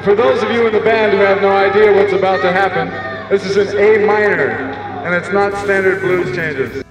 and for those of you in the band who have no idea what's about to happen, this is an A minor, and it's not standard blues changes.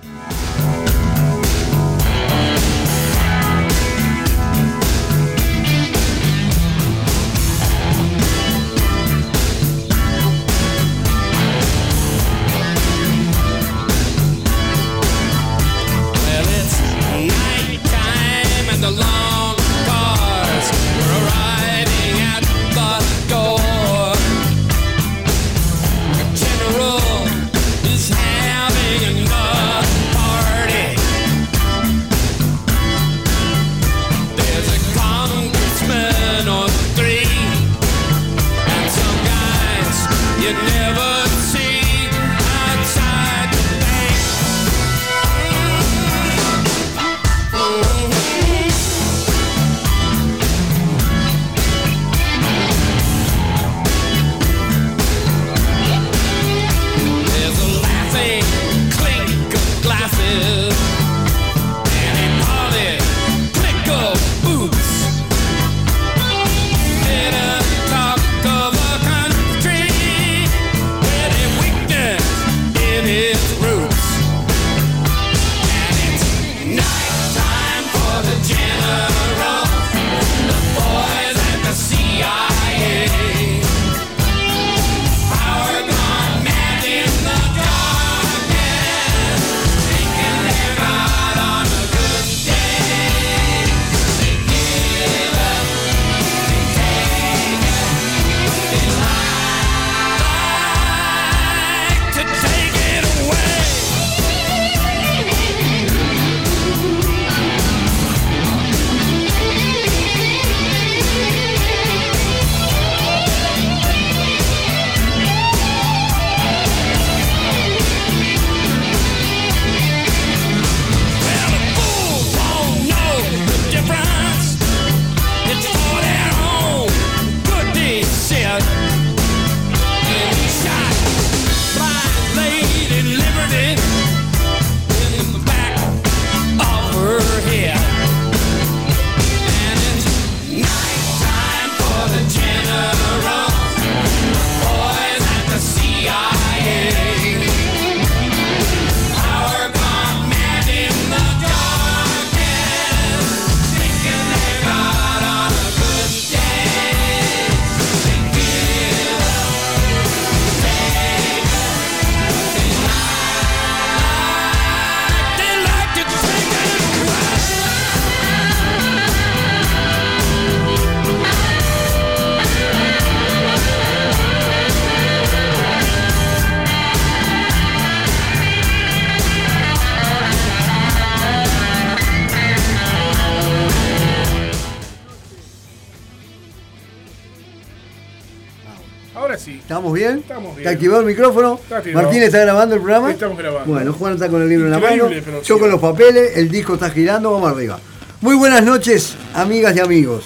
Ahora sí. ¿Estamos bien? Estamos bien. ¿Está activado el micrófono? Está. ¿Martín está grabando el programa? Estamos grabando. Bueno, Juan está con el libro en la mano. Yo con los papeles, el disco está girando, vamos arriba. Muy buenas noches, amigas y amigos.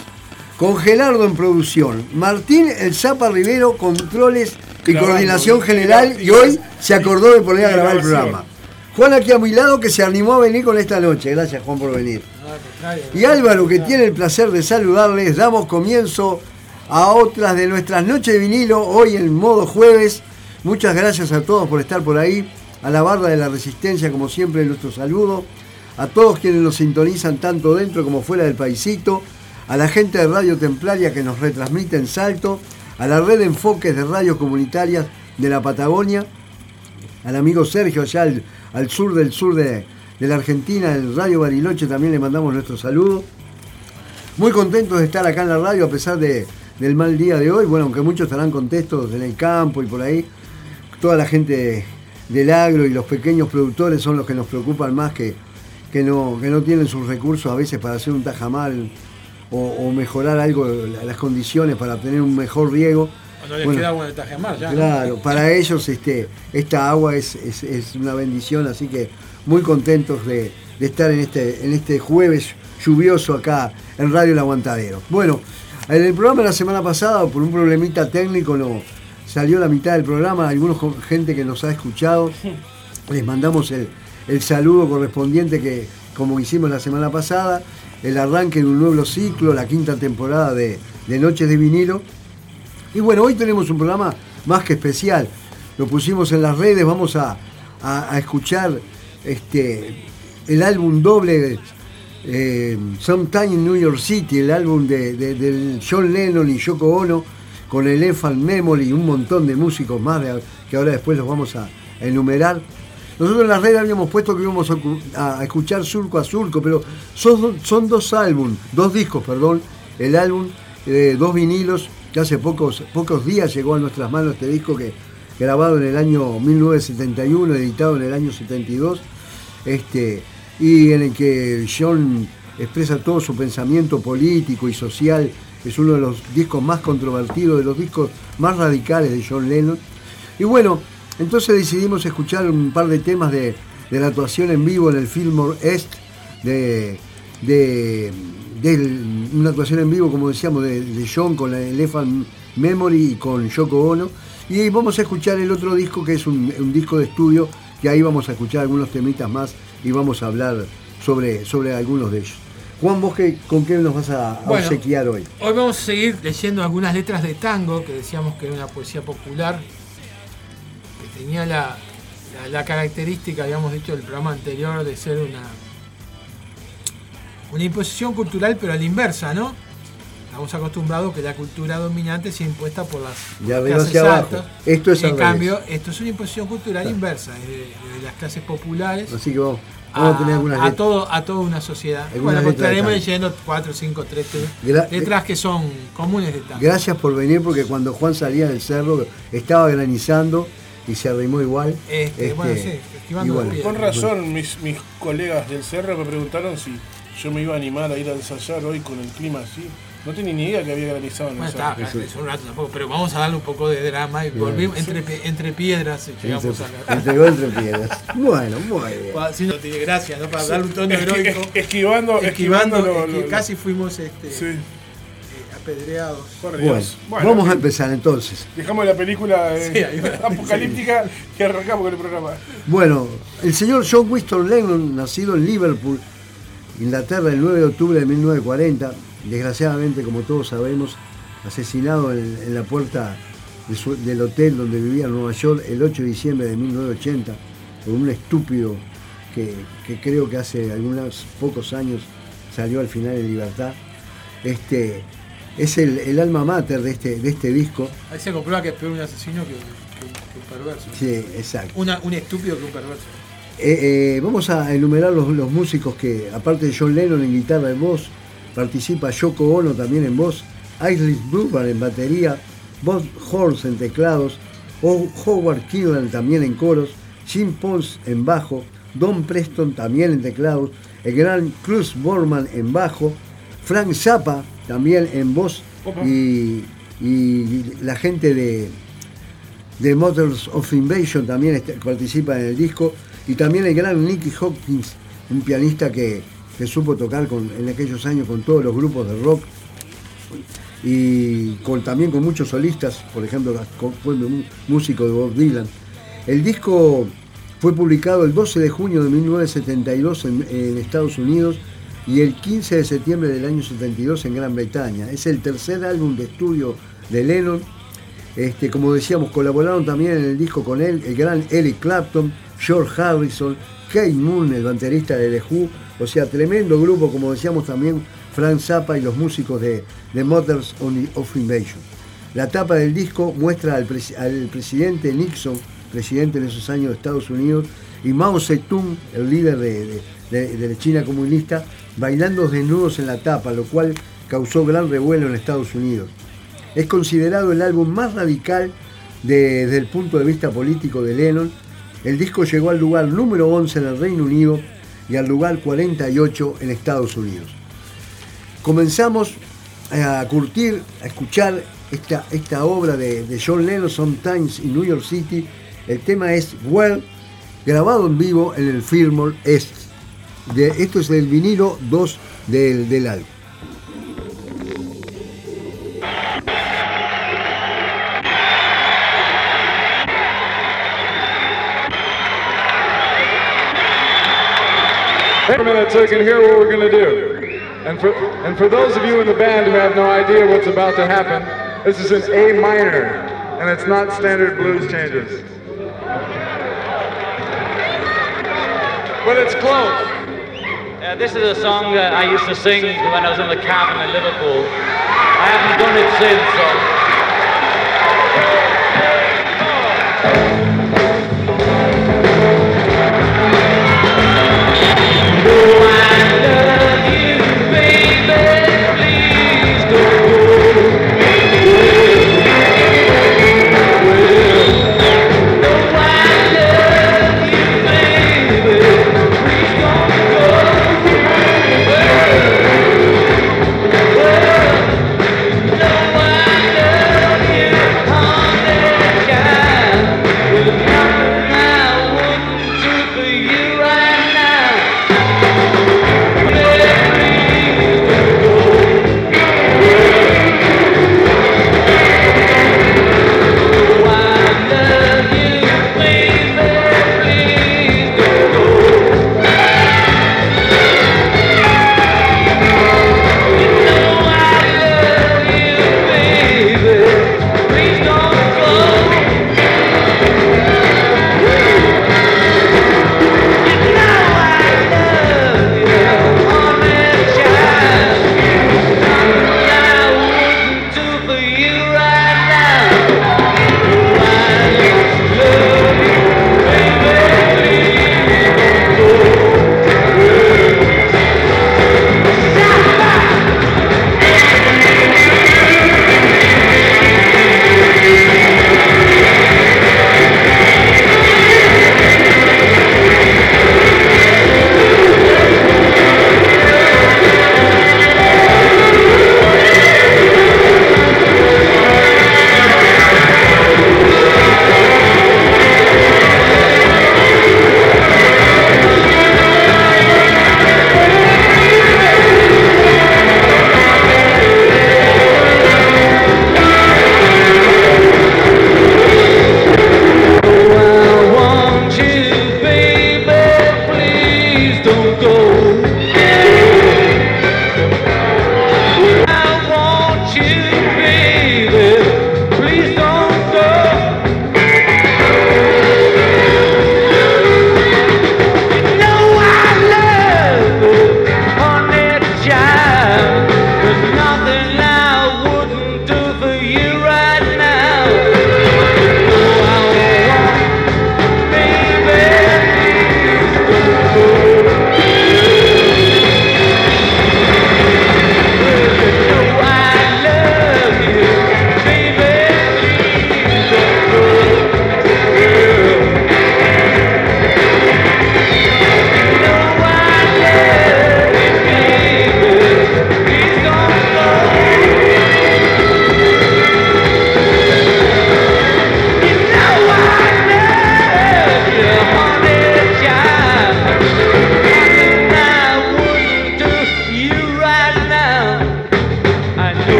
Con Gelardo en producción. Martín El Zapa Rivero, controles y Grabando. coordinación general. Y hoy se acordó de poner a grabar el programa. Juan aquí a mi lado que se animó a venir con esta noche. Gracias Juan por venir. Y Álvaro, que tiene el placer de saludarles, damos comienzo a otras de nuestras noches de vinilo, hoy en modo jueves. Muchas gracias a todos por estar por ahí, a la barra de la resistencia, como siempre, nuestro saludo, a todos quienes nos sintonizan tanto dentro como fuera del paisito, a la gente de Radio Templaria que nos retransmite en Salto, a la red de enfoques de radios comunitarias de la Patagonia, al amigo Sergio allá al, al sur del sur de, de la Argentina, el Radio Bariloche, también le mandamos nuestro saludo. Muy contentos de estar acá en la radio a pesar de, del mal día de hoy. Bueno, aunque muchos estarán contentos en el campo y por ahí. Toda la gente del agro y los pequeños productores son los que nos preocupan más que, que, no, que no tienen sus recursos a veces para hacer un tajamal o, o mejorar algo, las condiciones para tener un mejor riego. Cuando les Bueno, queda agua de Tajamar ya. ¿no? Claro, para ellos este, esta agua es, es- es una bendición, así que muy contentos de, de estar en este, en este jueves lluvioso acá en Radio El Aguantadero. Bueno, en el programa de la semana pasada, por un problemita técnico, no salió la mitad del programa, algunos gente que nos ha escuchado, les mandamos el, el saludo correspondiente que como hicimos la semana pasada el arranque de un nuevo ciclo, la quinta temporada de, de Noches de Vinilo. Y bueno, hoy tenemos un programa más que especial. Lo pusimos en las redes, vamos a, a- a escuchar este, el álbum doble eh, Sometime in New York City, el álbum de, John Lennon y Yoko Ono, con el Elephant Memory y un montón de músicos más que ahora después los vamos a, enumerar. Nosotros en las redes habíamos puesto que íbamos a, cu- a escuchar surco a surco, pero son, son dos álbumes, dos discos, perdón, el álbum, eh, dos vinilos, que hace pocos, pocos días llegó a nuestras manos este disco que grabado en el año 1971, editado en el año 72, este, y en el que John expresa todo su pensamiento político y social. Es uno de los discos más controvertidos, de los discos más radicales de John Lennon. Y bueno, entonces decidimos escuchar un par de temas de, de la actuación en vivo en el Fillmore Est, de, de, una actuación en vivo, como decíamos, de, de John con la Elephant Memory y con Yoko Ono. Y vamos a escuchar el otro disco que es un, un disco de estudio, que ahí vamos a escuchar algunos temitas más y vamos a hablar sobre, sobre algunos de ellos. Juan, vos qué- con qué nos vas a, Bueno. obsequiar hoy? Hoy vamos a seguir leyendo algunas letras de tango, que decíamos que era una poesía popular, que tenía la, la, la característica, habíamos dicho en el programa anterior, de ser una, una imposición cultural, pero a la inversa, ¿no? Estamos acostumbrados que la cultura dominante sea impuesta por las arriba clases hacia abajo. altas. Esto es En revés. cambio, esto es una imposición cultural inversa, es de, de las clases populares Así que vamos, vamos a, tener algunas a, letras. todo, a toda una sociedad. Bueno, tango. leyendo cuatro, cinco, tres tres Gra- letras que son comunes de tango. Gracias por venir porque cuando Juan salía del cerro estaba granizando y se arrimó igual. Este, bueno, sí, esquivando piedras. Con razón, mis, mis colegas del Cerro me preguntaron si yo me iba a animar a ir a ensayar hoy con el clima así. No tenía ni idea que había granizado en el Bueno, está, es un rato tampoco, pero vamos a darle un poco de drama y volvimos entre, entre piedras y llegamos Entre, a entregó entre piedras. Bueno, muy bien. Si no tiene gracia, ¿no? Para darle un tono Esqui- heroico. es- esquivando, esquivando, Esquivando, lo- esqui- lo- casi fuimos este, Sí, eh, apedreados. por Bueno, Dios. Bueno, vamos a empezar entonces. Dejamos la película eh, Sí, apocalíptica y arrancamos con el programa. Bueno, el señor John Winston Lennon, nacido en Liverpool, Inglaterra, el 9 de octubre de 1940, desgraciadamente, como todos sabemos, asesinado en, en la puerta de su- del hotel donde vivía en Nueva York el 8 de diciembre de 1980, por un estúpido que, que creo que hace algunos pocos años salió al final en libertad. Este, es el, el alma mater de este, de este disco. Ahí se comprueba que es peor un asesino que, que- que un perverso. Sí, exacto. Una- un estúpido que un perverso. Eh, eh, vamos a enumerar los, los músicos que, aparte de John Lennon en guitarra y voz, participa Yoko Ono también en voz, Iris Bruban en batería, Bob Horns en teclados, O- Howard Killan también en coros, Jim Pons en bajo, Don Preston también en teclados, el gran Cruz Borman en bajo, Frank Zappa también en voz y, y la gente de, de Motors of Invasion también este- participa en el disco y también el gran Nicky Hopkins, un pianista que, que supo tocar con, en aquellos años con todos los grupos de rock y con, también con muchos solistas, por ejemplo, fue músico de Bob Dylan. El disco fue publicado el 12 de junio de 1972 en, en Estados Unidos y el 15 de septiembre del año 72 en Gran Bretaña. Es el tercer álbum de estudio de Lennon. Este, como decíamos, colaboraron también en el disco con él el gran Eric Clapton, George Harrison, Kate Moon, el baterista de The Who, o sea, tremendo grupo, como decíamos también, Frank Zappa y los músicos de, de Mothers of Invasion. La tapa del disco muestra al, presi- al presidente Nixon, presidente en esos años de Estados Unidos, y Mao Zedong, el líder de, de- la China comunista, bailando desnudos en la tapa, lo cual causó gran revuelo en Estados Unidos. Es considerado el álbum más radical de- desde el punto de vista político de Lennon. El disco llegó al lugar número 11 en el Reino Unido y al lugar 48 en Estados Unidos. Comenzamos a curtir, a escuchar esta, esta obra de, de John Lennon, Sometimes in New York City. El tema es Well, grabado en vivo en el Fillmore Est. De, esto es el vinilo 2 del, del álbum. Wait a minute so you can hear what we're going to do. And for, and for those of you in the band who have no idea what's about to happen, this is an A minor, and it's not standard blues changes. But it's close. Uh, this is a song that I used to sing when I was in the cabin in Liverpool. I haven't done it since, so.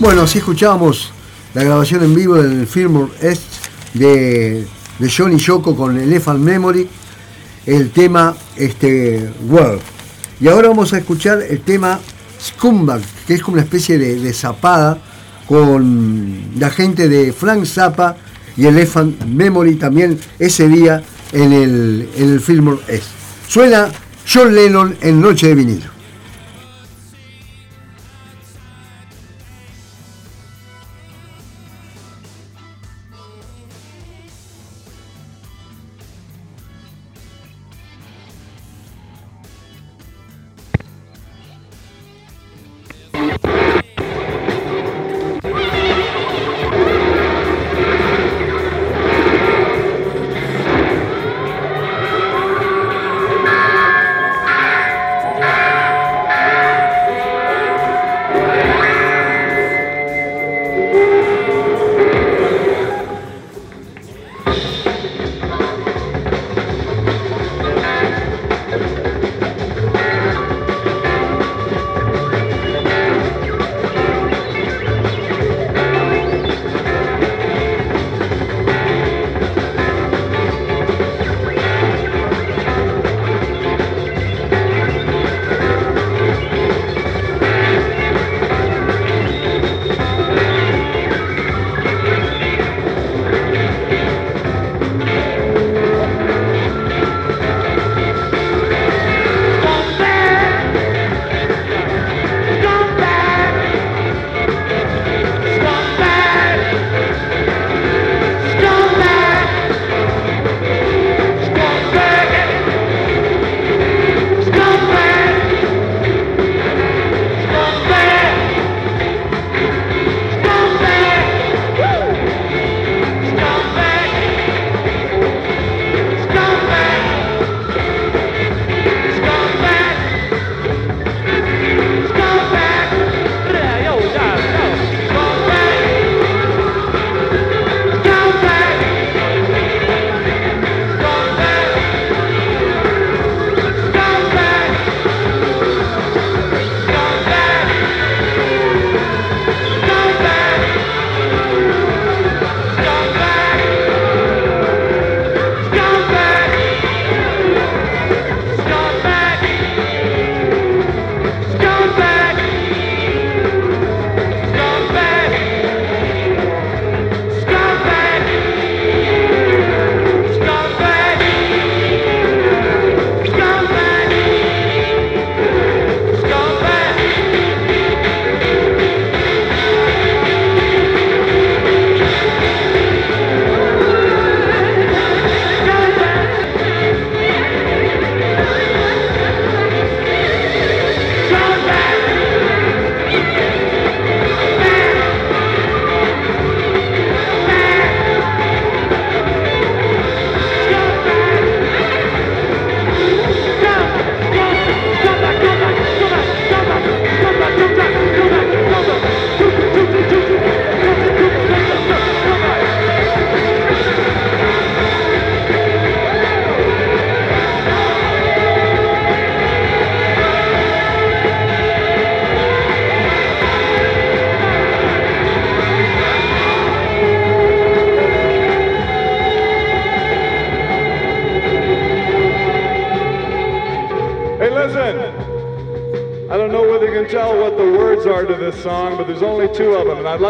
Bueno, así escuchábamos la grabación en vivo del Fillmore Est de, de Johnny Yoko con Elephant Memory, el tema este, World. Y ahora vamos a escuchar el tema Scumbag, que es como una especie de, zapada con la gente de Frank Zappa y Elephant Memory también ese día en el, en el Fillmore. Suena John Lennon en Noche de Vinilo.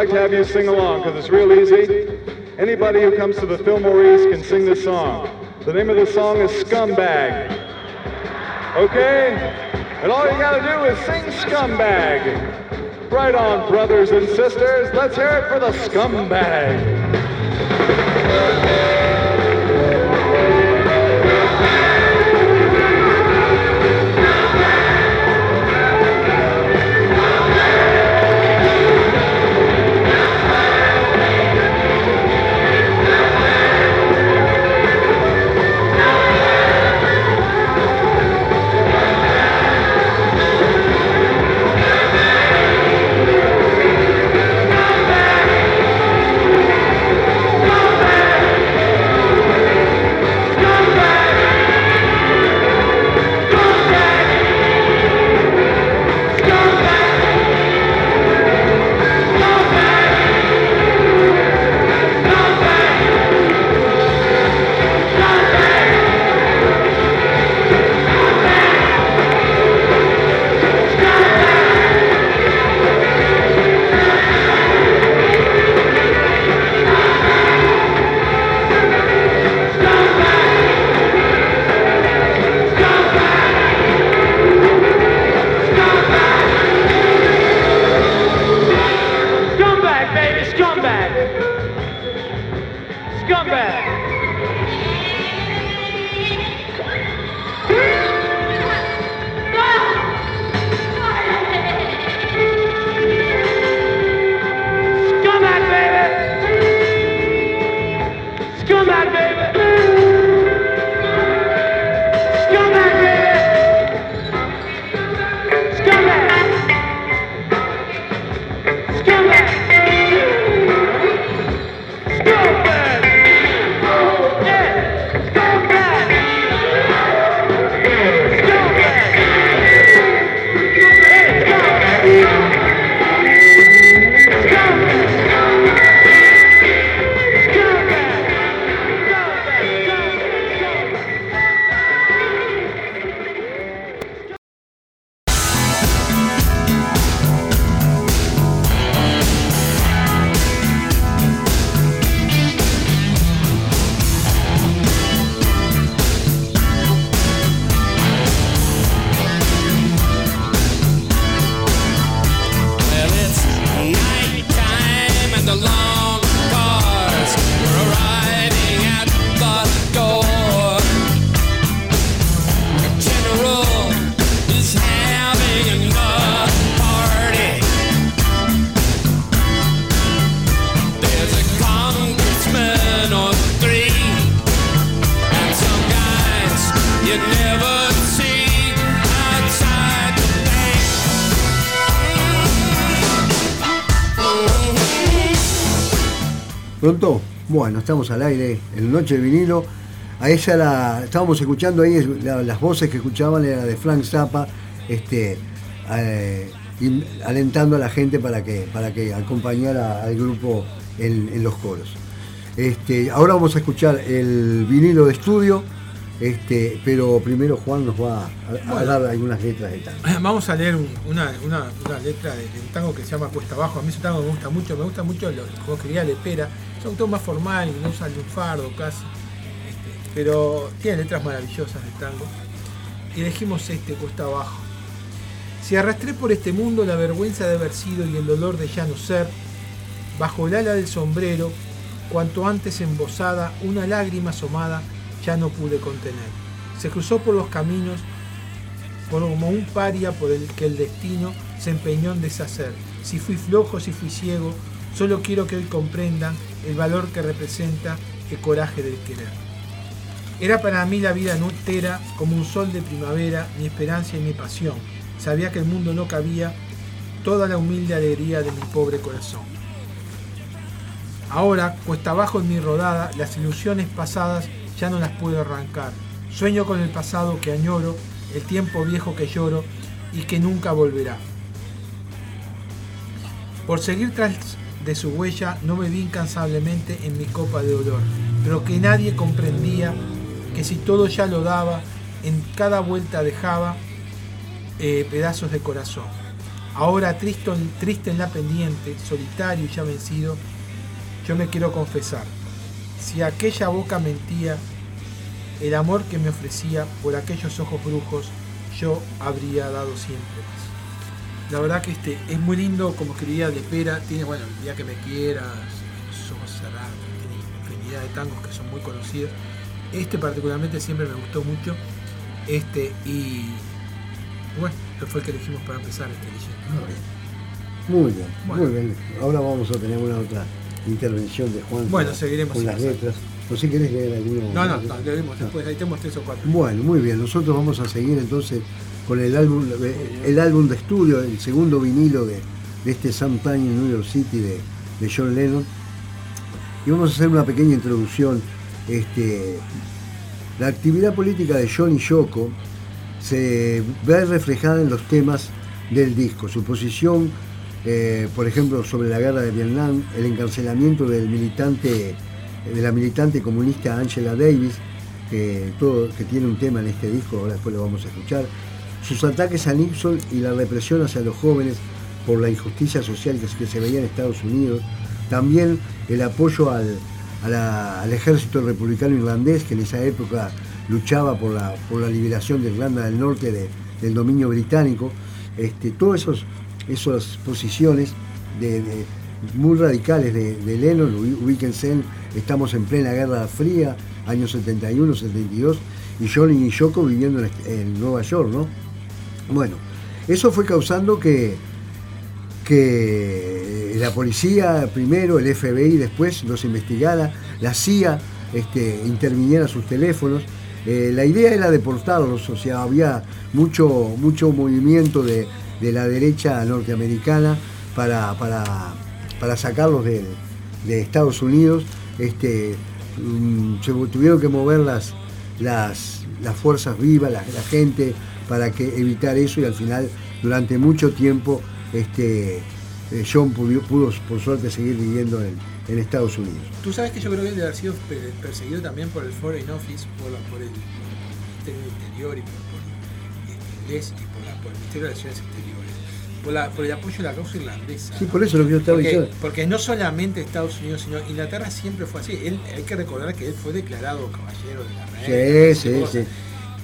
Like to have you sing along because it's real easy. Anybody who comes to the Fillmore East can sing this song. The name of the song is Scumbag. Okay? And all you gotta do is sing Scumbag. Right on, brothers and sisters. Let's hear it for the Scumbag. Scumbag, bueno, estamos al aire en Noche de Vinilo. A ella la estábamos escuchando ahí, la- las voces que escuchaban era de Frank Zappa, este, eh, y alentando a la gente para que, para que acompañara al grupo en, en los coros. Este, ahora vamos a escuchar el vinilo de estudio, este, pero primero Juan nos va a, a dar algunas letras de tango. Vamos a leer un- una, una- una letra de, de un tango que se llama Cuesta Abajo. A mí ese tango me gusta mucho, me gusta mucho lo que quería Lepera. Es un autor más formal, usa el lunfardo casi. Pero tiene letras maravillosas de tango. Y elegimos este Cuesta Abajo. Si arrastré por este mundo la vergüenza de haber sido y el dolor de ya no ser, bajo el ala del sombrero, cuanto antes embosada, una lágrima asomada ya no pude contener. Se cruzó por los caminos como un paria por el que el destino se empeñó en deshacer. Si fui flojo, si fui ciego, solo quiero que hoy comprendan el valor que representa el coraje del querer. Era para mí la vida entera como un sol de primavera, mi esperanza y mi pasión. Sabía que el mundo no cabía toda la humilde alegría de mi pobre corazón. Ahora, cuesta abajo en mi rodada, las ilusiones pasadas ya no las puedo arrancar. Sueño con el pasado que añoro, el tiempo viejo que lloro y que nunca volverá. Por seguir tras de su huella no me vi incansablemente en mi copa de dolor, pero que nadie comprendía que si todo ya lo daba, en cada vuelta dejaba eh, pedazos de corazón. Ahora triste, triste en la pendiente, solitario y ya vencido, yo me quiero confesar. Si aquella boca mentía, el amor que me ofrecía por aquellos ojos brujos, yo habría dado siempre. La verdad que este es muy lindo como escribía de Pera, tiene, bueno, el día que me quieras, los ojos cerrados, tiene infinidad de tangos que son muy conocidos. Este particularmente siempre me gustó mucho. Este y bueno, fue el que elegimos para empezar este leyendo. Muy bien, Bueno. muy bien. Ahora vamos a tener una otra intervención de Juan Bueno, seguiremos con las letras. No sé si querés leer alguno. No, no, no, le vemos después, ahí tenemos tres o cuatro. Bueno, muy bien. Nosotros vamos a seguir entonces con el álbum, el álbum de estudio, el segundo vinilo de, de este Sometime in New York City de, de John Lennon. Y vamos a hacer una pequeña introducción. Este, la actividad política de John y Yoko se ve reflejada en los temas del disco. Su posición, eh, por ejemplo, sobre la guerra de Vietnam, el encarcelamiento del militante, de la militante comunista Angela Davis, que, tiene un tema en este disco, ahora después lo vamos a escuchar, sus ataques a Nixon y la represión hacia los jóvenes por la injusticia social que, se veía en Estados Unidos, también el apoyo al, al ejército republicano irlandés, que en esa época luchaba por la, por la liberación de Irlanda del Norte de- del dominio británico, este, todas esos, esas posiciones de- muy radicales de, de Lennon, ubí- ubíquense, en- estamos en plena Guerra Fría, años 71, 72, y John y Yoko viviendo en, en Nueva York, ¿no? Bueno, eso fue causando que, que la policía primero, el FBI después los investigara, la CIA este, interviniera sus teléfonos. Eh, la idea era deportarlos, o sea, había mucho, mucho movimiento de, de la derecha norteamericana para, para, para sacarlos de, de Estados Unidos. Este, mm, se tuvieron que mover las, las, las fuerzas vivas, la, la gente, para que evitar eso y al final, durante mucho tiempo, este, eh, John pudo, pudo, por suerte seguir viviendo en, en Estados Unidos. Tú sabes que yo creo que él debe haber sido per- perseguido también por el Foreign Office, por, la- por el, Ministerio del Interior y por, por el inglés y por, la- por el Ministerio de Relaciones Exteriores, por, la- por el apoyo a la causa irlandesa. Sí, por eso lo que yo estaba porque, diciendo. porque no solamente Estados Unidos, sino Inglaterra siempre fue así. Él, hay que recordar que él fue declarado caballero de la reina. Sí, sí, cosas. sí.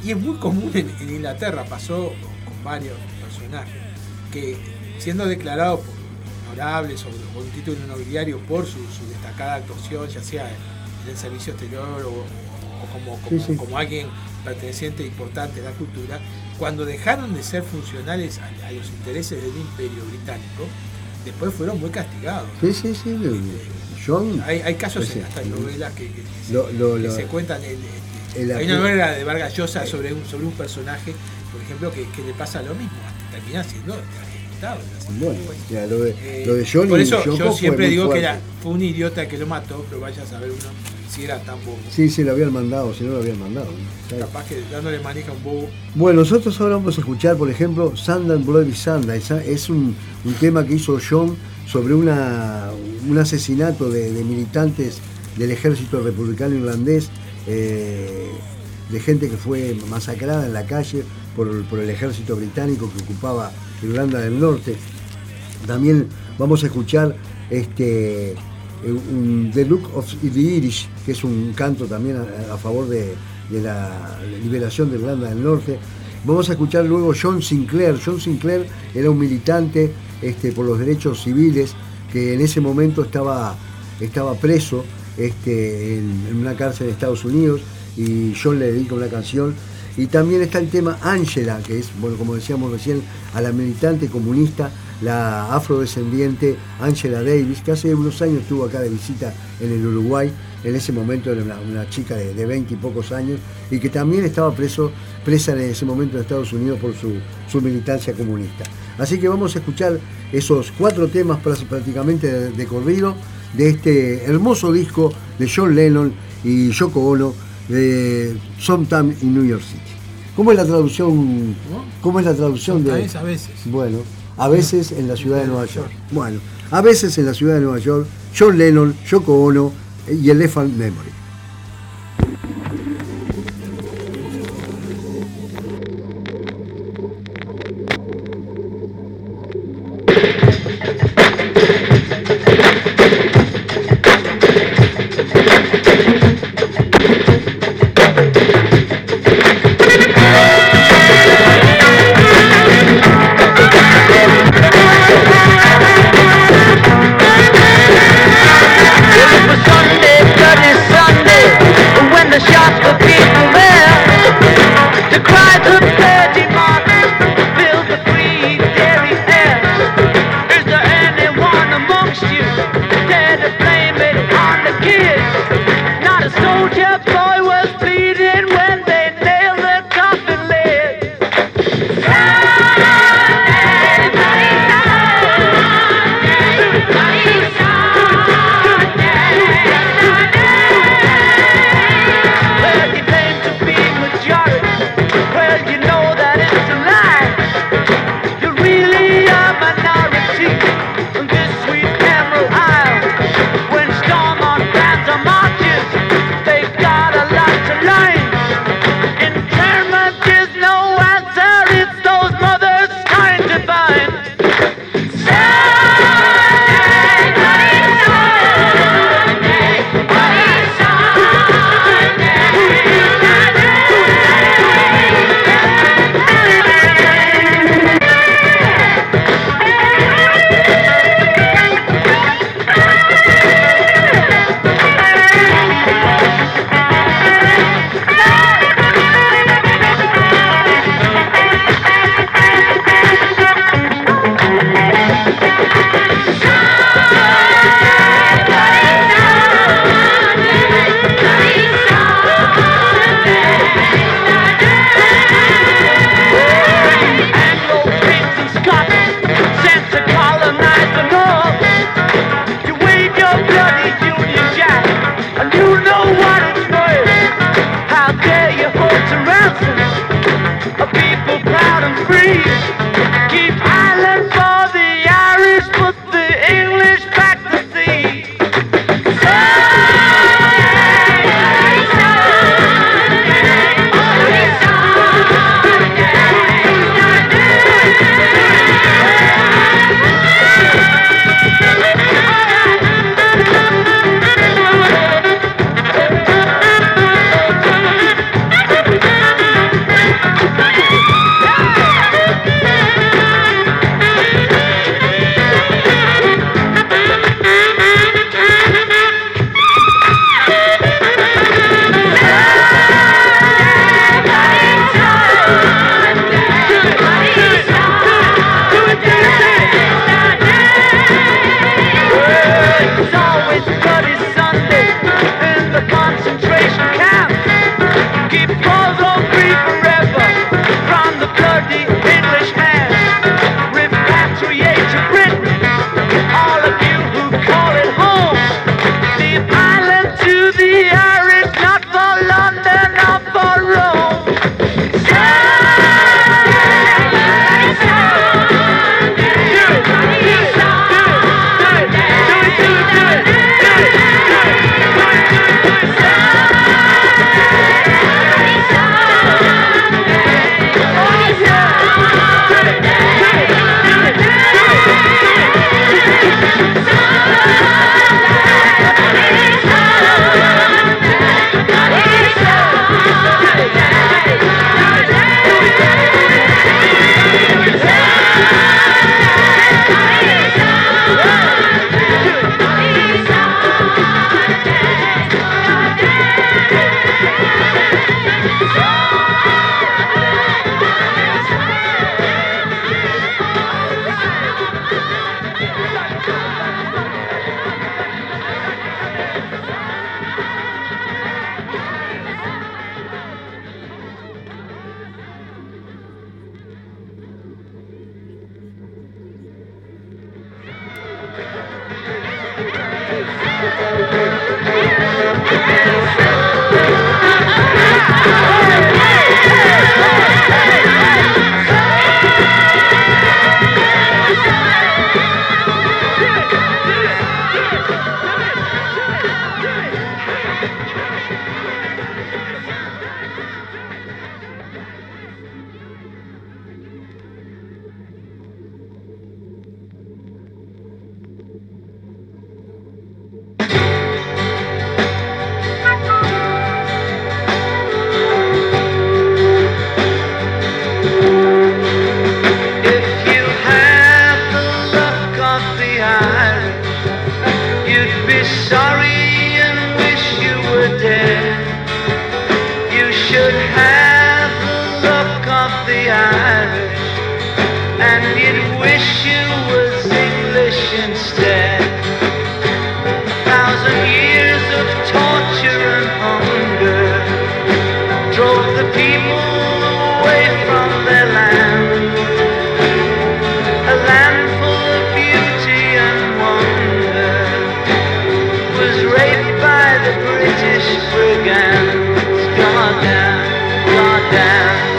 Y es muy común en, en Inglaterra, pasó con varios personajes, que siendo declarado por honorables o con un título nobiliario por su, su destacada actuación, ya sea en el servicio exterior o, o como, como, Sí, sí. como alguien perteneciente e importante a la cultura, cuando dejaron de ser funcionales a, a los intereses del imperio británico, después fueron muy castigados. Sí, sí, sí. John. Hay, hay casos Pues en en novelas que, que se- Lo- lo- que lo- se cuentan. el- el hay una novela de Vargas Llosa sobre un, sobre un personaje, por ejemplo, que, que le pasa lo mismo, termina siendo ejecutado. Bueno, ya, lo, de, Eh, lo de John por eso Yoko yo siempre digo que era, fue un idiota que lo mató, pero vaya a saber uno si era tan bobo. Sí, sí, lo habían mandado, si no lo habían mandado. Capaz que dándole manija a un bobo. Bueno, nosotros ahora vamos a escuchar, por ejemplo, Sand Bloody Sunday. Es un, un tema que hizo John sobre una, un asesinato de, de militantes del ejército republicano irlandés, eh, de gente que fue masacrada en la calle por, el ejército británico que ocupaba Irlanda del Norte. También vamos a escuchar este, un- The Look of the Irish, que es un canto también a, favor de, de la liberación de Irlanda del Norte. Vamos a escuchar luego John Sinclair. John Sinclair era un militante este, por los derechos civiles que en ese momento estaba, estaba preso este, en, una cárcel en Estados Unidos y John le dedica una canción. Y también está el tema Angela, que es, bueno, como decíamos recién, a la militante comunista, la afrodescendiente Angela Davis, que hace unos años estuvo acá de visita en el Uruguay, en ese momento era una, chica de, de 20 y pocos años, y que también estaba preso, presa en ese momento en Estados Unidos por su, su militancia comunista. Así que vamos a escuchar esos cuatro temas prá- prácticamente de, de corrido de este hermoso disco de John Lennon y Yoko Ono de Sometime in New York City. ¿Cómo es la traducción? ¿Cómo es la traducción de? A veces. Bueno, a veces en la ciudad de Nueva York. Bueno, a veces en la ciudad de Nueva York, John Lennon, Yoko Ono y Elephant Memory. down.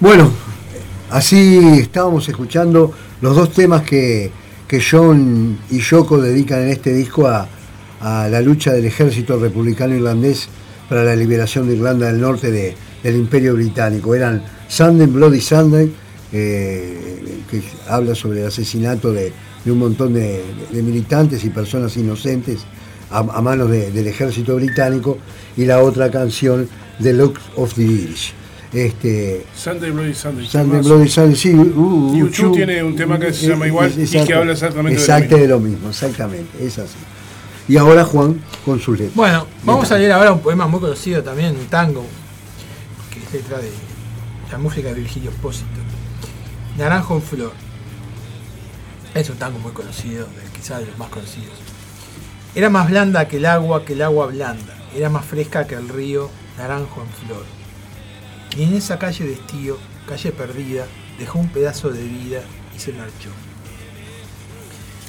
Bueno, así estábamos escuchando los dos temas que, que John y Yoko dedican en este disco a, la lucha del ejército republicano irlandés para la liberación de Irlanda del Norte de- del Imperio Británico. Eran Sunday Bloody Sunday, eh, que habla sobre el asesinato de, un montón de, militantes y personas inocentes a, a manos de- del ejército británico, y la otra canción, The Look of the Irish. Este, Sunday Bloody Sunday. Sunday. Bloody Sunday, sí. uh, uh, U2 chu. tiene un tema que se llama igual y que habla exactamente de lo mismo. de lo mismo, exactamente, es así. Y ahora Juan con sus letras. Bueno, vamos a leer ahora un poema muy conocido también, un tango, que es letra de la música de Virgilio Espósito. Naranjo en flor. Es un tango muy conocido, quizás de los más conocidos. Era más blanda que el agua, que el agua blanda. Era más fresca que el río, naranjo en flor. Y en esa calle de estío, calle perdida, dejó un pedazo de vida y se marchó.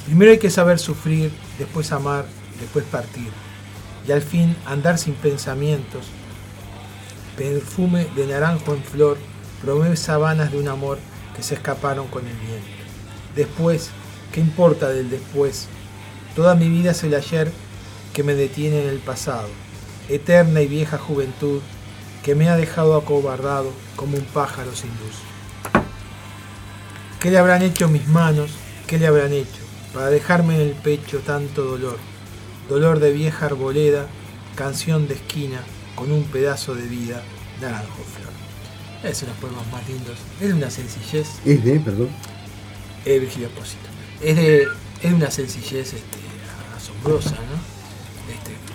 Primero hay que saber sufrir, después amar, después partir. Y al fin andar sin pensamientos. Perfume de naranjo en flor promueve sabanas de un amor que se escaparon con el viento. Después, ¿qué importa del después? Toda mi vida es el ayer que me detiene en el pasado, eterna y vieja juventud que me ha dejado acobardado como un pájaro sin luz. ¿Qué le habrán hecho mis manos? ¿Qué le habrán hecho para dejarme en el pecho tanto dolor? Dolor de vieja arboleda, canción de esquina, con un pedazo de vida, naranjo flor. Es uno de los poemas más lindos. Es de una sencillez. Es de, perdón. Es Virgilio Espósito. Es de, es de una sencillez este, asombrosa, ¿no?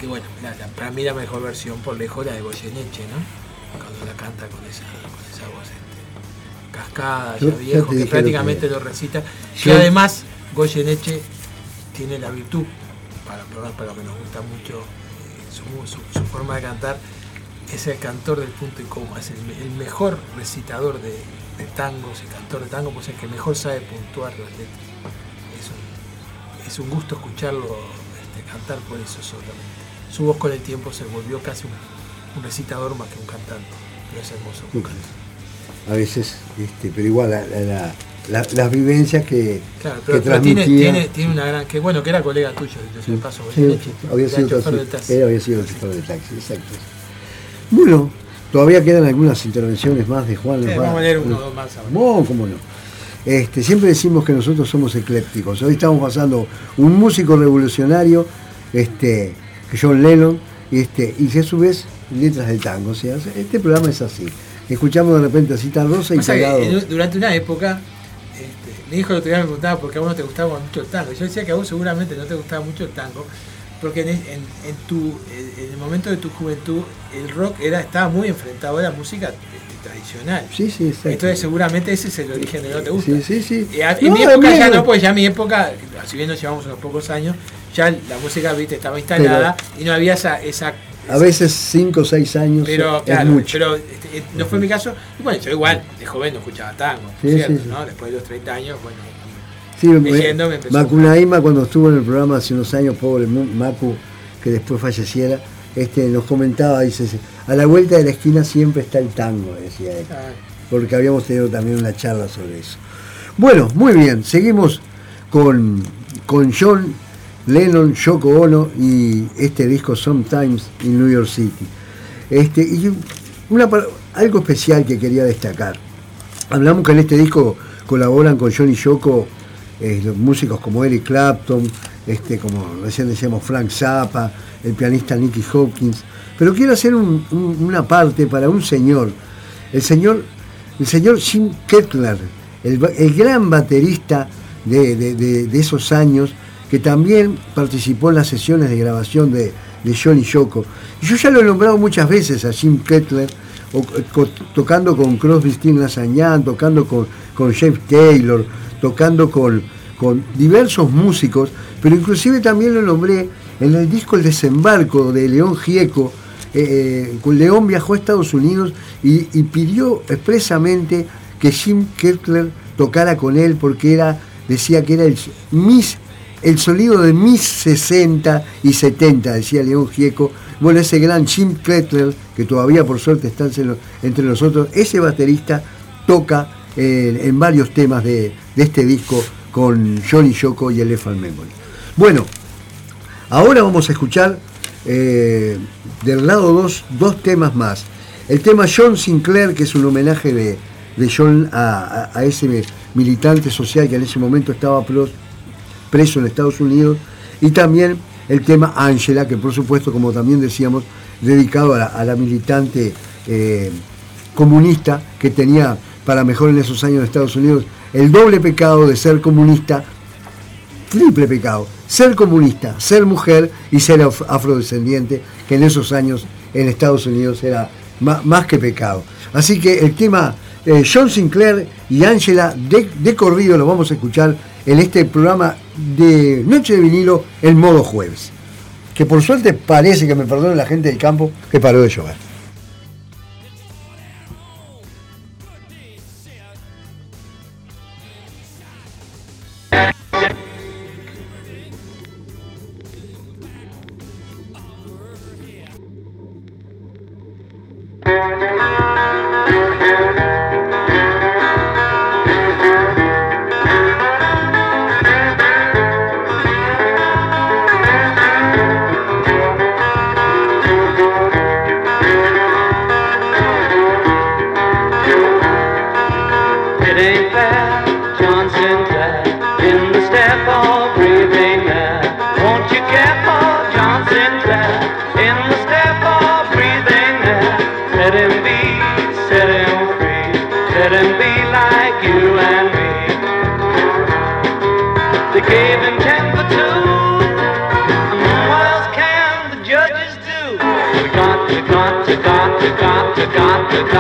Que bueno, la- la- para mí la mejor versión por lejos la de Goyeneche, ¿no? Cuando la canta con esa, con esa voz este, cascada, Yo ya viejo, que prácticamente lo lo recita. Yo- Y además, Goyeneche tiene la virtud, para, para, para lo que nos gusta mucho eh, su, su- su forma de cantar, es el cantor del punto y coma, es el, me- el mejor recitador de, de tangos y cantor de tango, pues es el que mejor sabe puntuar las letras. Es un, es un gusto escucharlo este, cantar por eso solamente. Su voz con el tiempo se volvió casi un, un recitador más que un cantante, pero es hermoso. canta. A veces, este, pero igual la- la- la- la- las vivencias que, Claro, que pero, pero tiene, transmitía. tiene, tiene una gran. que bueno, que era colega tuyo, sea de paso, Sí, había sido chofer taxi- del taxi. él había sido chofer de taxi, exacto. Bueno, todavía quedan algunas intervenciones más de Juan. Sí, va- vamos a leer uno o dos más ahora. No, cómo no. Este, siempre decimos que nosotros somos eclépticos. Hoy estamos pasando un músico revolucionario, este, John Lennon, este, y a su vez letras de tango. O sea, este programa es así. Escuchamos de repente a Cita Rosa y Pasa que pegado. en- durante una época, este, mi hijo el otro día me preguntaba por qué a vos no te gustaba mucho el tango. Yo decía que a vos seguramente no te gustaba mucho el tango, porque en, en- en tu, en el momento de tu juventud el rock era, estaba muy enfrentado a la música este, tradicional. Sí, sí, exacto. Entonces seguramente ese es el origen de no te gusta. Sí, sí, sí. En No, mi época ya no, pues ya mi época, si bien nos llevamos unos pocos años, ya la música viste estaba instalada y no había esa, esa A veces 5 o 6 años pero es claro, mucho. pero este, eh, no fue mi caso. Y bueno, yo igual de joven no escuchaba tango, Sí, ¿cierto? sí, sí. ¿no? Después de los 30 años, bueno, Sí, me- leyendo me empezó Macunaíma cuando estuvo en el programa hace unos años, pobre Macu, que después falleciera, este, nos comentaba, dice, a la vuelta de la esquina siempre está el tango, decía él, porque habíamos tenido también una charla sobre eso. Bueno, muy bien, seguimos con, con John Lennon, Yoko Ono y este disco Sometimes in New York City. Este, y una, algo especial que quería destacar. Hablamos que en este disco colaboran con Johnny Yoko eh, los músicos como Eric Clapton, este, como recién decíamos Frank Zappa, el pianista Nicky Hopkins. Pero quiero hacer un- un- una parte para un señor, el señor, el señor Jim Kettler, el, el gran baterista de- de esos años, que también participó en las sesiones de grabación de, de Johnny Yoko. Y yo ya lo he nombrado muchas veces a Jim Kettler, co- tocando con Crosby, Nash Young, tocando con, con James Taylor, tocando con, con diversos músicos, pero inclusive también lo nombré en el disco El Desembarco de León Gieco. eh, eh, León viajó a Estados Unidos y, pidió expresamente que Jim Kettler tocara con él porque era, decía que era el mis el sonido de mis 60 y 70, decía León Gieco. Bueno, ese gran Jim Kettler, que todavía por suerte está entre nosotros, ese baterista toca eh, en varios temas de, este disco con Johnny Yoko y el Elephant Memory. Bueno, ahora vamos a escuchar eh, del lado 2 dos temas más. El tema John Sinclair, que es un homenaje de, John a, a- ese militante social que en ese momento estaba pros- preso en Estados Unidos, y también el tema Angela, que por supuesto, como también decíamos, dedicado a la, militante eh, comunista que tenía para mejor en esos años en Estados Unidos el doble pecado de ser comunista, triple pecado, ser comunista, ser mujer y ser af- afrodescendiente, que en esos años en Estados Unidos era más que pecado. Así que el tema eh, John Sinclair y Angela de corrido lo vamos a escuchar en este programa de Noche de Vinilo en modo jueves. Que por suerte parece que me perdone la gente del campo que paró de llover. Let it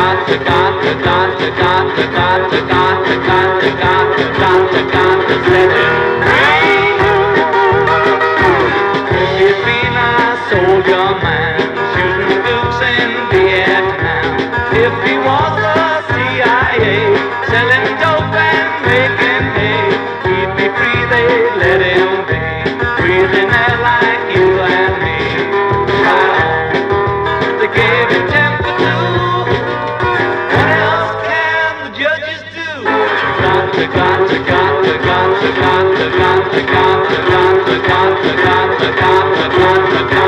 rain. Thank you.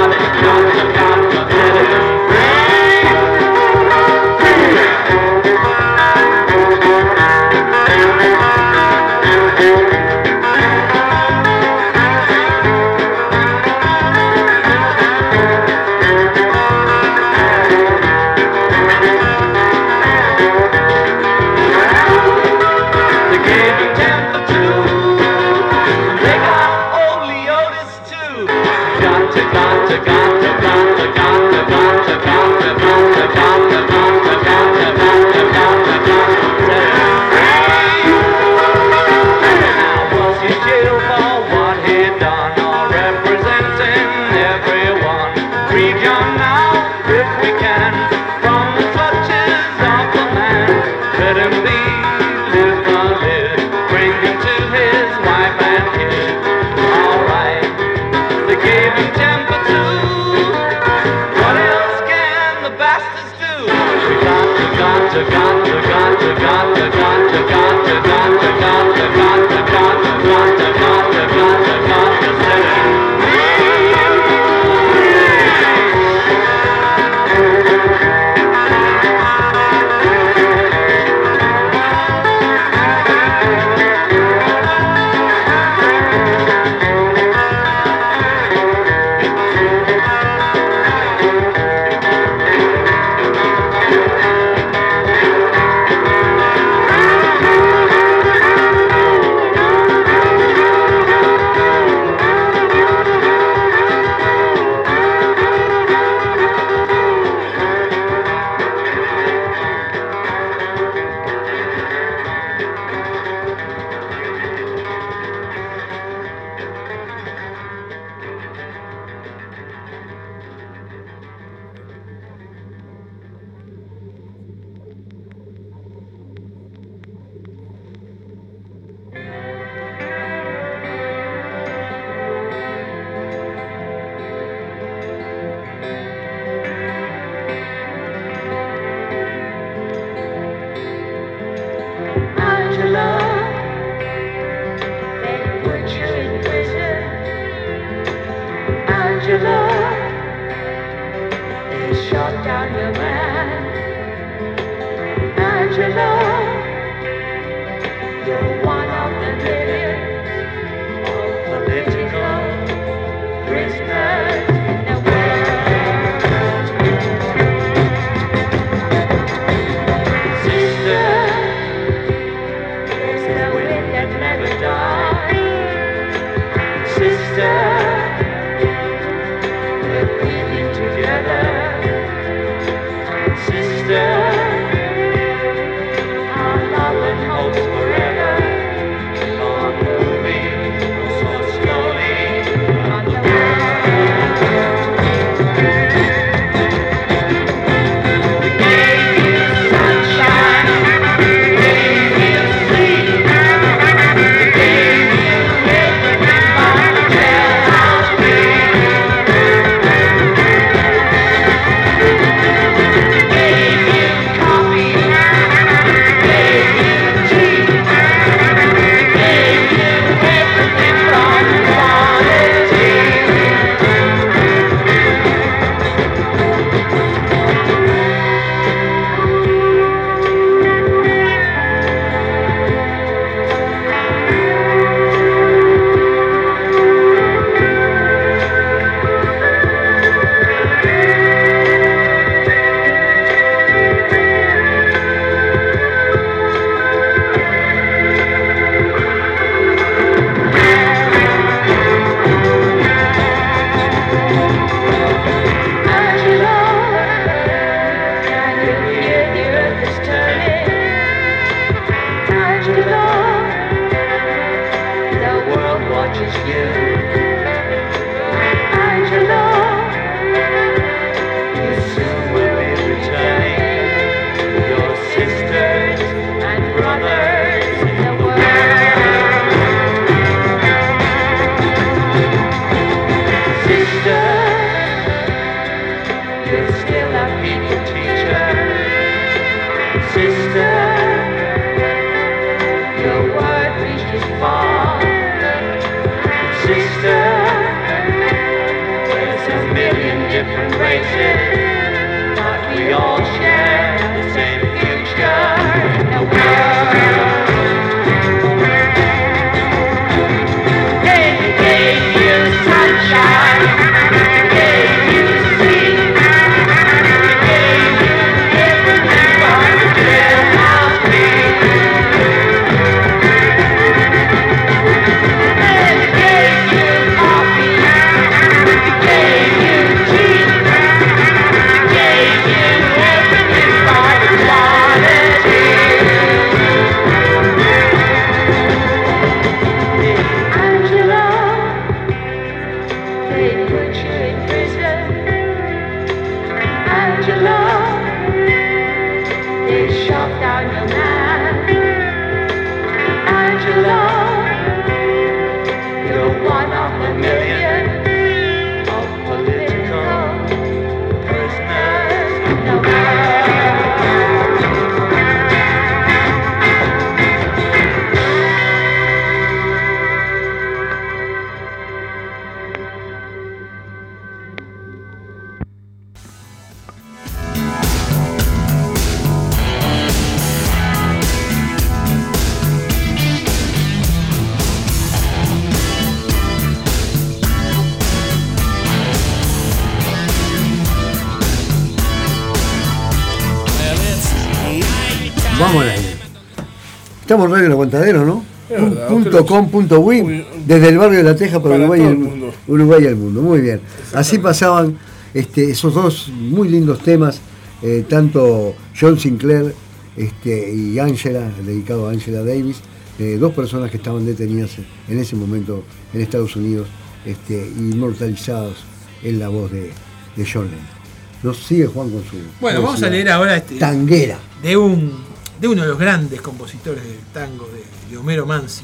Desde el barrio de La Teja para, para Uruguay, el, mundo. Uruguay y el mundo. Muy bien. Así pasaban este, esos dos muy lindos temas, eh, tanto John Sinclair este, y Angela, dedicado a Angela Davis, eh, dos personas que estaban detenidas en ese momento en Estados Unidos, este, inmortalizados en la voz de, de John Lennon. Nos sigue Juan con su. Bueno, vamos a leer ahora este Tanguera. de un de uno de los grandes compositores del tango, de, de Homero Mansi.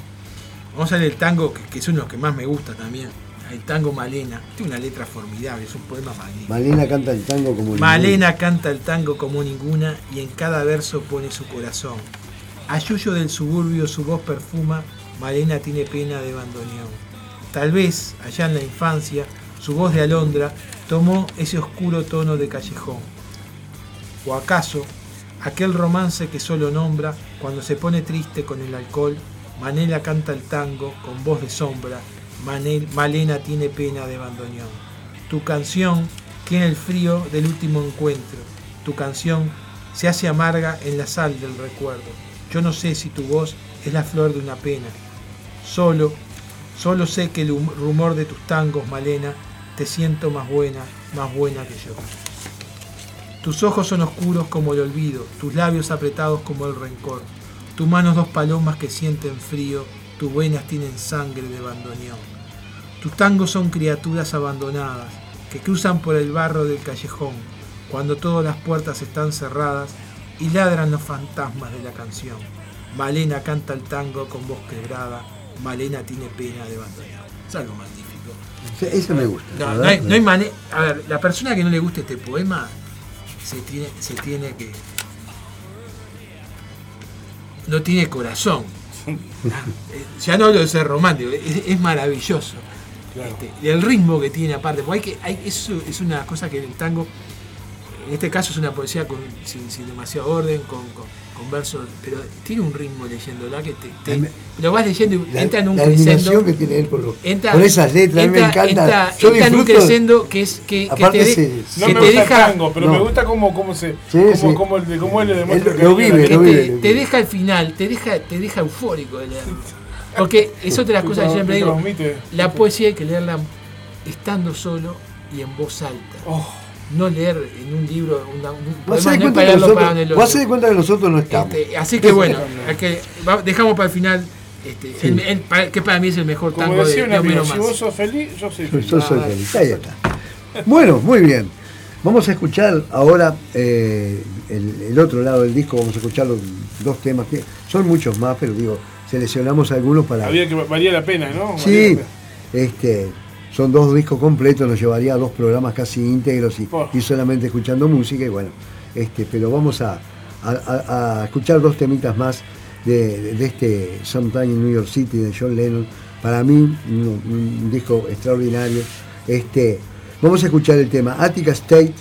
Vamos a leer el tango, que, que es uno de los que más me gusta también. El tango Malena. Tiene una letra formidable, es un poema magnífico. Malena canta el tango como Malena canta el tango como ninguna y en cada verso pone su corazón. A Yuyo del suburbio su voz perfuma, Malena tiene pena de bandoneón. Tal vez, allá en la infancia, su voz de alondra tomó ese oscuro tono de callejón. ¿O acaso aquel romance que solo nombra cuando se pone triste con el alcohol? Manela canta el tango con voz de sombra, Manel- Malena tiene pena de bandoneón. Tu canción tiene el frío del último encuentro. Tu canción se hace amarga en la sal del recuerdo. Yo no sé si tu voz es la flor de una pena. Solo, solo sé que el rumor de tus tangos, Malena, te siento más buena, más buena que yo. Tus ojos son oscuros como el olvido, tus labios apretados como el rencor, tus manos dos palomas que sienten frío, tus venas tienen sangre de bandoneón. Tus tangos son criaturas abandonadas que cruzan por el barro del callejón cuando todas las puertas están cerradas y ladran los fantasmas de la canción. Malena canta el tango con voz quebrada, Malena tiene pena de bandoneón. Es algo magnífico. Sí, Ese me gusta. No, hay, no A ver, la persona que no le guste este poema se tiene, se tiene que. No tiene corazón. Ah, eh, ya no hablo de ser romántico, es, es maravilloso. Este, y el ritmo que tiene aparte, porque hay que, hay, eso es una cosa que en el tango, en este caso es una poesía con, sin, sin demasiado orden, con, con- con versos, pero tiene un ritmo leyéndola que te, te- lo vas leyendo y La, entra en un la crescendo. que tiene él por, los- Entra- por esas letras, a mí me entra- encanta. entra- Yo entra en un crescendo que es que, que te, de- ese- No que me te gusta deja el tango, pero no. me gusta cómo, cómo se. Sí, cómo, sí. cómo el- cómo él le demuestra Él que lo hay una vive, que lo vive. te, te deja al final, te deja, te deja eufórico de leerlo. Porque es otra de las cosas que siempre digo. La poesía hay que leerla estando solo y en voz alta. Oh, No leer en un libro una, un Vos poema, no cuenta que leerlo nosotros- para en el vos de cuenta que nosotros no estamos. Este, así que bueno, hay que- va- dejamos para el final este, el- el- para- que para mí es el mejor Como tango de, decía de amigo, si vos sos feliz, yo soy feliz. yo soy feliz. Ahí está. Bueno, muy bien. Vamos a escuchar ahora eh, el, el otro lado del disco. Vamos a escuchar los dos temas que son muchos más, pero digo, seleccionamos algunos para. Había que valía la pena, ¿no? Sí, la pena. este, son dos discos completos, nos llevaría a dos programas casi íntegros y, Oh. y solamente escuchando música y bueno, este, pero vamos a, a- escuchar dos temitas más de, de este Sometime in New York City de John Lennon. Para mí, un, un disco extraordinario. Este, vamos a escuchar el tema Attica State,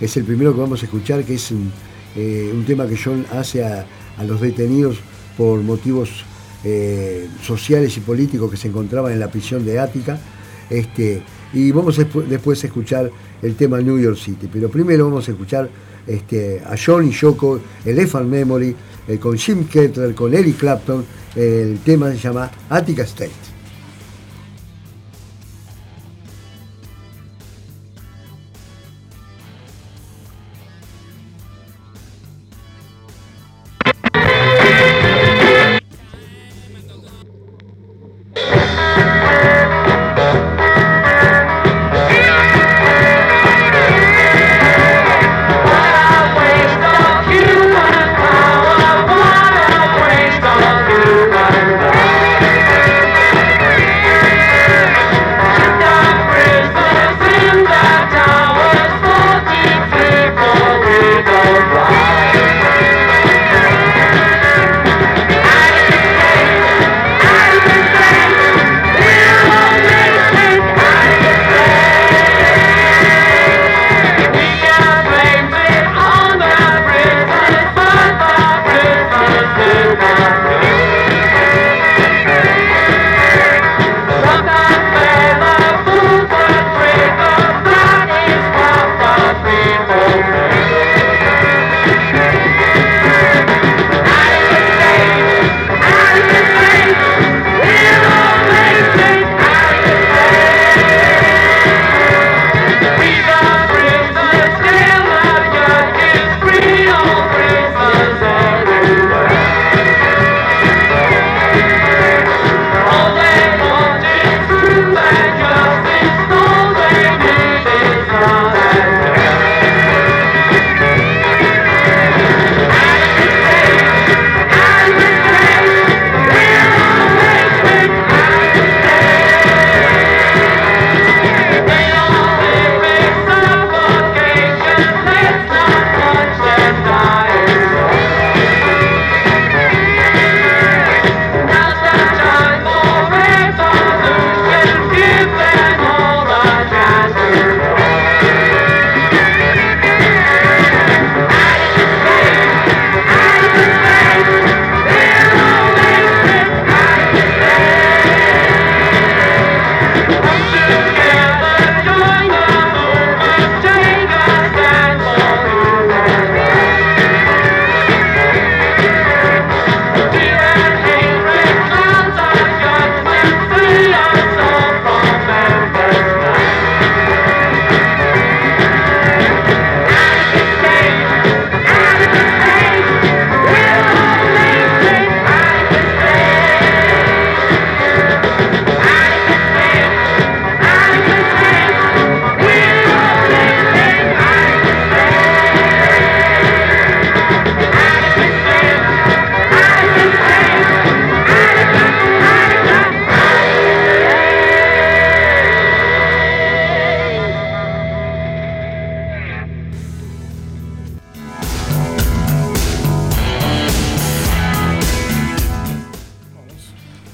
es el primero que vamos a escuchar, que es un, eh, un tema que John hace a, a los detenidos por motivos eh, sociales y políticos que se encontraban en la prisión de Ática. Este, y vamos después a escuchar el tema New York City. Pero primero vamos a escuchar este, a John y Yoko, el Elephant Memory, eh, con Jim Kettler, con Eric Clapton. el tema se llama Attica State.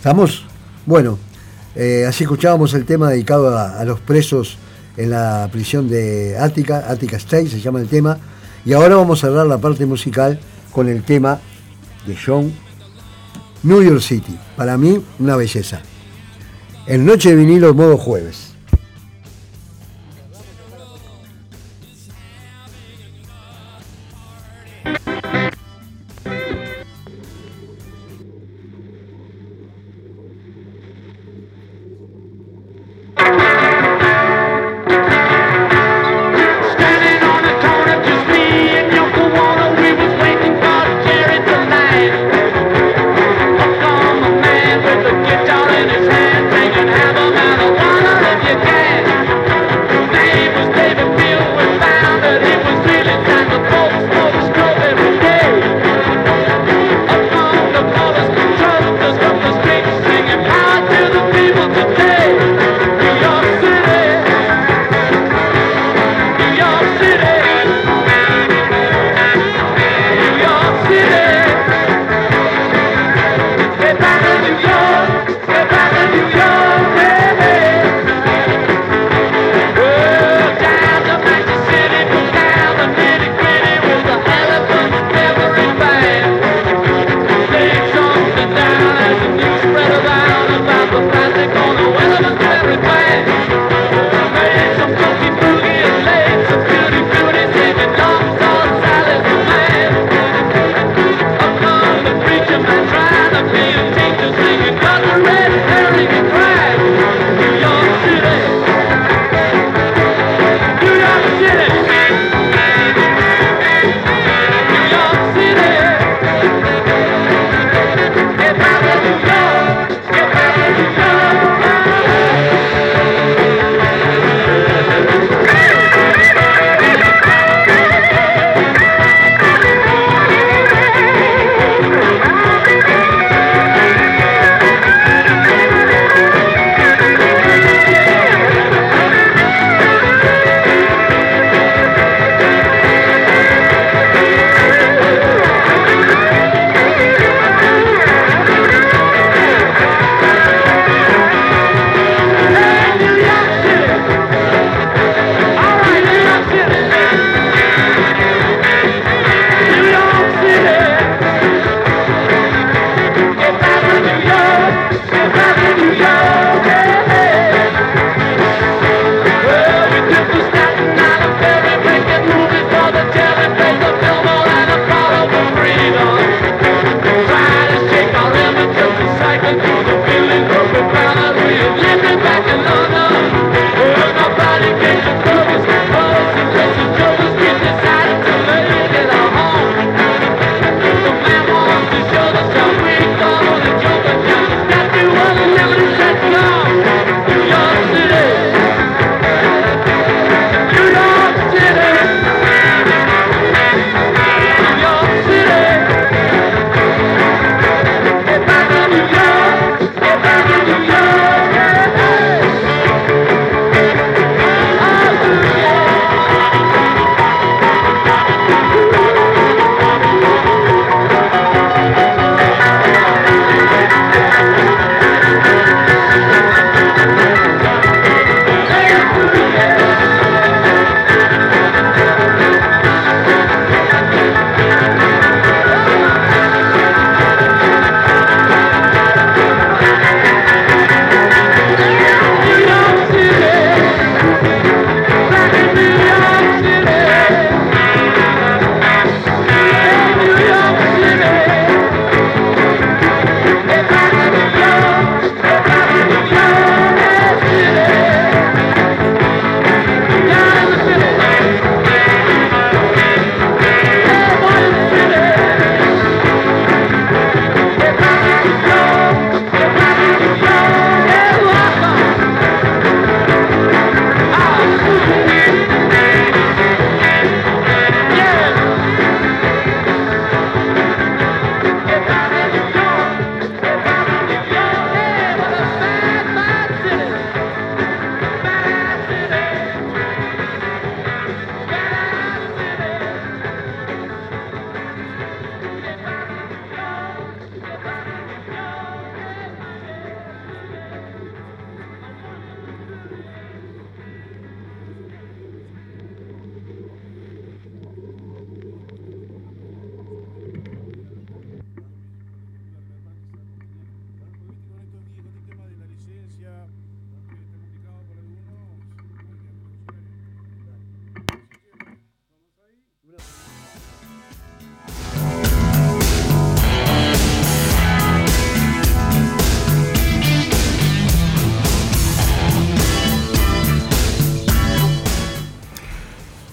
¿Estamos? Bueno, eh, así escuchábamos el tema dedicado a, los presos en la prisión de Ática, Ática State se llama el tema, y ahora vamos a cerrar la parte musical con el tema de John New York City. Para mí, una belleza. En Noche de Vinilo, modo jueves.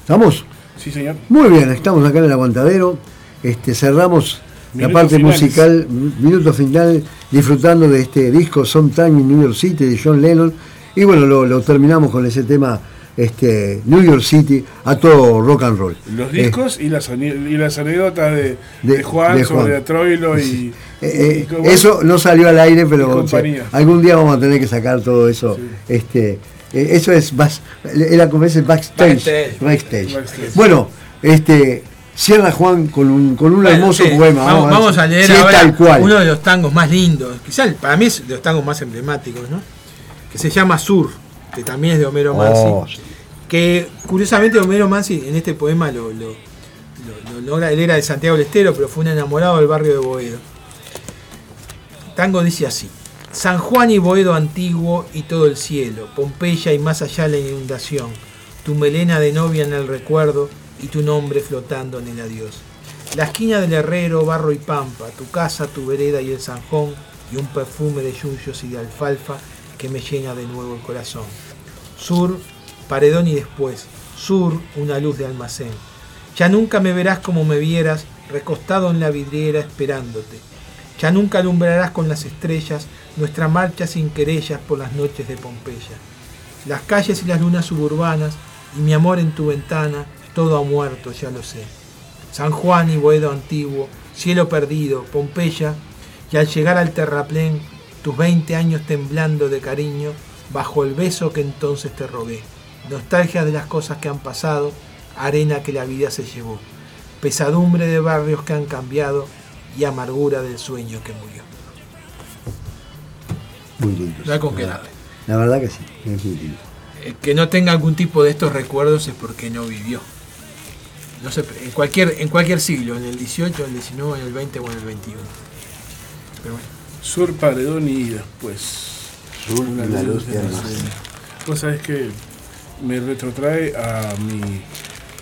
¿Estamos? Sí, señor. Muy bien, estamos acá en el aguantadero. Este, cerramos la parte finales. musical, minuto final, disfrutando de este disco Sometime in New York City de John Lennon. Y bueno, lo, lo terminamos con ese tema este, New York City a todo rock and roll. Los Eh, discos y, las, ani- y las anécdotas de, de- de Juan de sobre. Troilo y, eh, eh, y eso no salió al aire, pero o sea, compañía. algún día vamos a tener que sacar todo eso. Este, eh, eso es bas- era como ese backstage. Backstage. backstage. Backstage. Bueno, este cierra Juan con un, con un Bueno, hermoso sí, poema. Vamos, vamos a leer si es ahora tal cual. uno de los tangos más lindos, quizás para mí es de los tangos más emblemáticos, ¿no? Que se llama Sur, que también es de Homero Mansi. Oh, sí. Que curiosamente Homero Mansi en este poema lo, lo- lo- lo logra, él era de Santiago del Estero, pero fue un enamorado del barrio de Boedo. Tango dice así. San Juan y Boedo antiguo y todo el cielo, Pompeya y más allá la inundación, tu melena de novia en el recuerdo y tu nombre flotando en el adiós. La esquina del herrero, barro y pampa, tu casa, tu vereda y el zanjón, y un perfume de yuyos y de alfalfa que me llena de nuevo el corazón. Sur, paredón y después, sur, una luz de almacén. Ya nunca me verás como me vieras, recostado en la vidriera esperándote. Ya nunca alumbrarás con las estrellas nuestra marcha sin querellas por las noches de Pompeya. Las calles y las lunas suburbanas y mi amor en tu ventana, todo ha muerto, ya lo sé. San Juan y Boedo antiguo, cielo perdido, Pompeya, y al llegar al terraplén, tus 20 años temblando de cariño, bajo el beso que entonces te rogué. Nostalgia de las cosas que han pasado, arena que la vida se llevó, pesadumbre de barrios que han cambiado y amargura del sueño que murió. Muy lindo. No hay con qué la, darle. la verdad que sí, es muy lindo. El que no tenga algún tipo de estos recuerdos es porque no vivió. No sé, en cualquier, en cualquier siglo, en el 18, en el 19, en el 20 o en el 21. Pero bueno. Sur, Paredón y después. Sur, Una la luz luz de. Vos sabés que me retrotrae a mi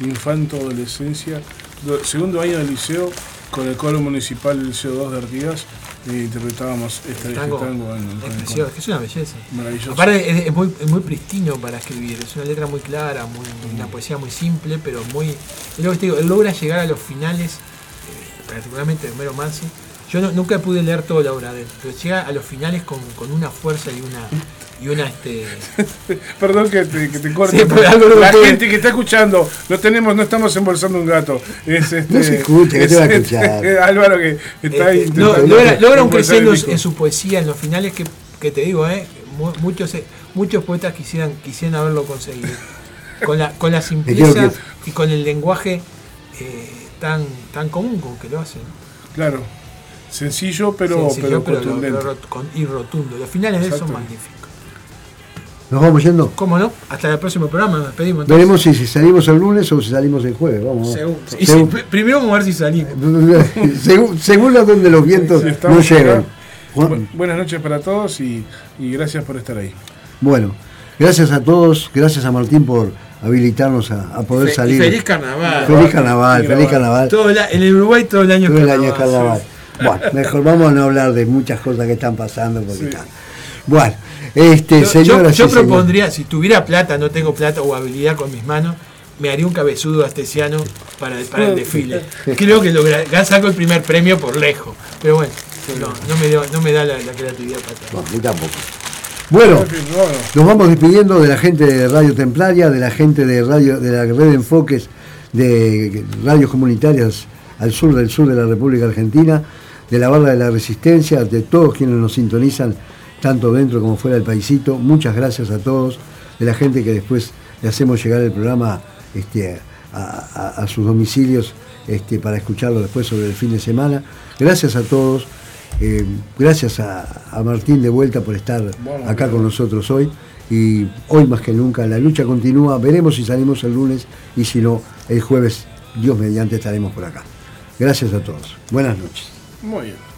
infanto adolescencia, do- segundo año del liceo, con el coro municipal del Liceo 2 de Artigas, e interpretábamos este, este Tango, tango en, es el precioso, es que es una belleza. Maravilloso. Aparte es, es muy, es muy pristino para escribir, es una letra muy clara, muy, una poesía muy simple, pero muy... Es lo que te digo, él logra llegar a los finales, eh, particularmente de Homero Mansi. Yo no- nunca pude leer toda la obra de él, pero llega a los finales con, con una fuerza y una... Y una este, Perdón que te, que te corte. Sí, pero la puede- gente que está escuchando, no tenemos, no estamos embolsando un gato. Es este, No se escucha, que es te va a este, escuchar. Álvaro que está ahí. Este, no, intentando logra, logra un crescendo en su poesía, en los finales que, que te digo, eh, mu- muchos, eh, muchos poetas quisieran, quisieran haberlo conseguido. Con la, con la simpleza y con el lenguaje eh, tan, tan común con que lo hacen. Claro. Sencillo, pero, Sencillo, pero contundente. con- y rotundo. Los finales de él son magníficos. ¿Nos vamos yendo? ¿Cómo no? Hasta el próximo programa, nos despedimos. entonces. Veremos si, si salimos el lunes o si salimos el jueves. Vamos. Según- y Según- si- primero vamos a ver si salimos. según, según a donde los vientos Sí, no estamos llegan. Bu- buenas noches para todos y, y gracias por estar ahí. Bueno, gracias a todos, gracias a Martín por habilitarnos a, a poder Fe- salir. feliz carnaval. Feliz carnaval, Feliz feliz carnaval. Todo el a- en el Uruguay todo el año Todo el año carnaval. Bueno, mejor vamos a no hablar de muchas cosas que están pasando porque Sí. Bueno, este, Yo, señoras yo propondría, si tuviera plata, no tengo plata o habilidad con mis manos, me haría un cabezudo astesiano para el, para el desfile. Creo que logra, saco el primer premio por lejos. Pero bueno, no, no me, dio- no me da la, la creatividad para. No, tampoco. Bueno, nos vamos despidiendo de la gente de Radio Templaria, de la gente de radio, de la red de enfoques de radios comunitarias al sur del sur de la República Argentina, de la barra de la resistencia, de todos quienes nos sintonizan, tanto dentro como fuera del paisito. Muchas gracias a todos, de la gente que después le hacemos llegar el programa este, a, a- a sus domicilios este, para escucharlo después sobre el fin de semana. Gracias a todos. Eh, gracias a, a Martín de vuelta por estar Bueno, acá con nosotros hoy. Y hoy más que nunca la lucha continúa. Veremos si salimos el lunes y si no, el jueves, Dios mediante, estaremos por acá. Gracias a todos. Buenas noches. Muy bien.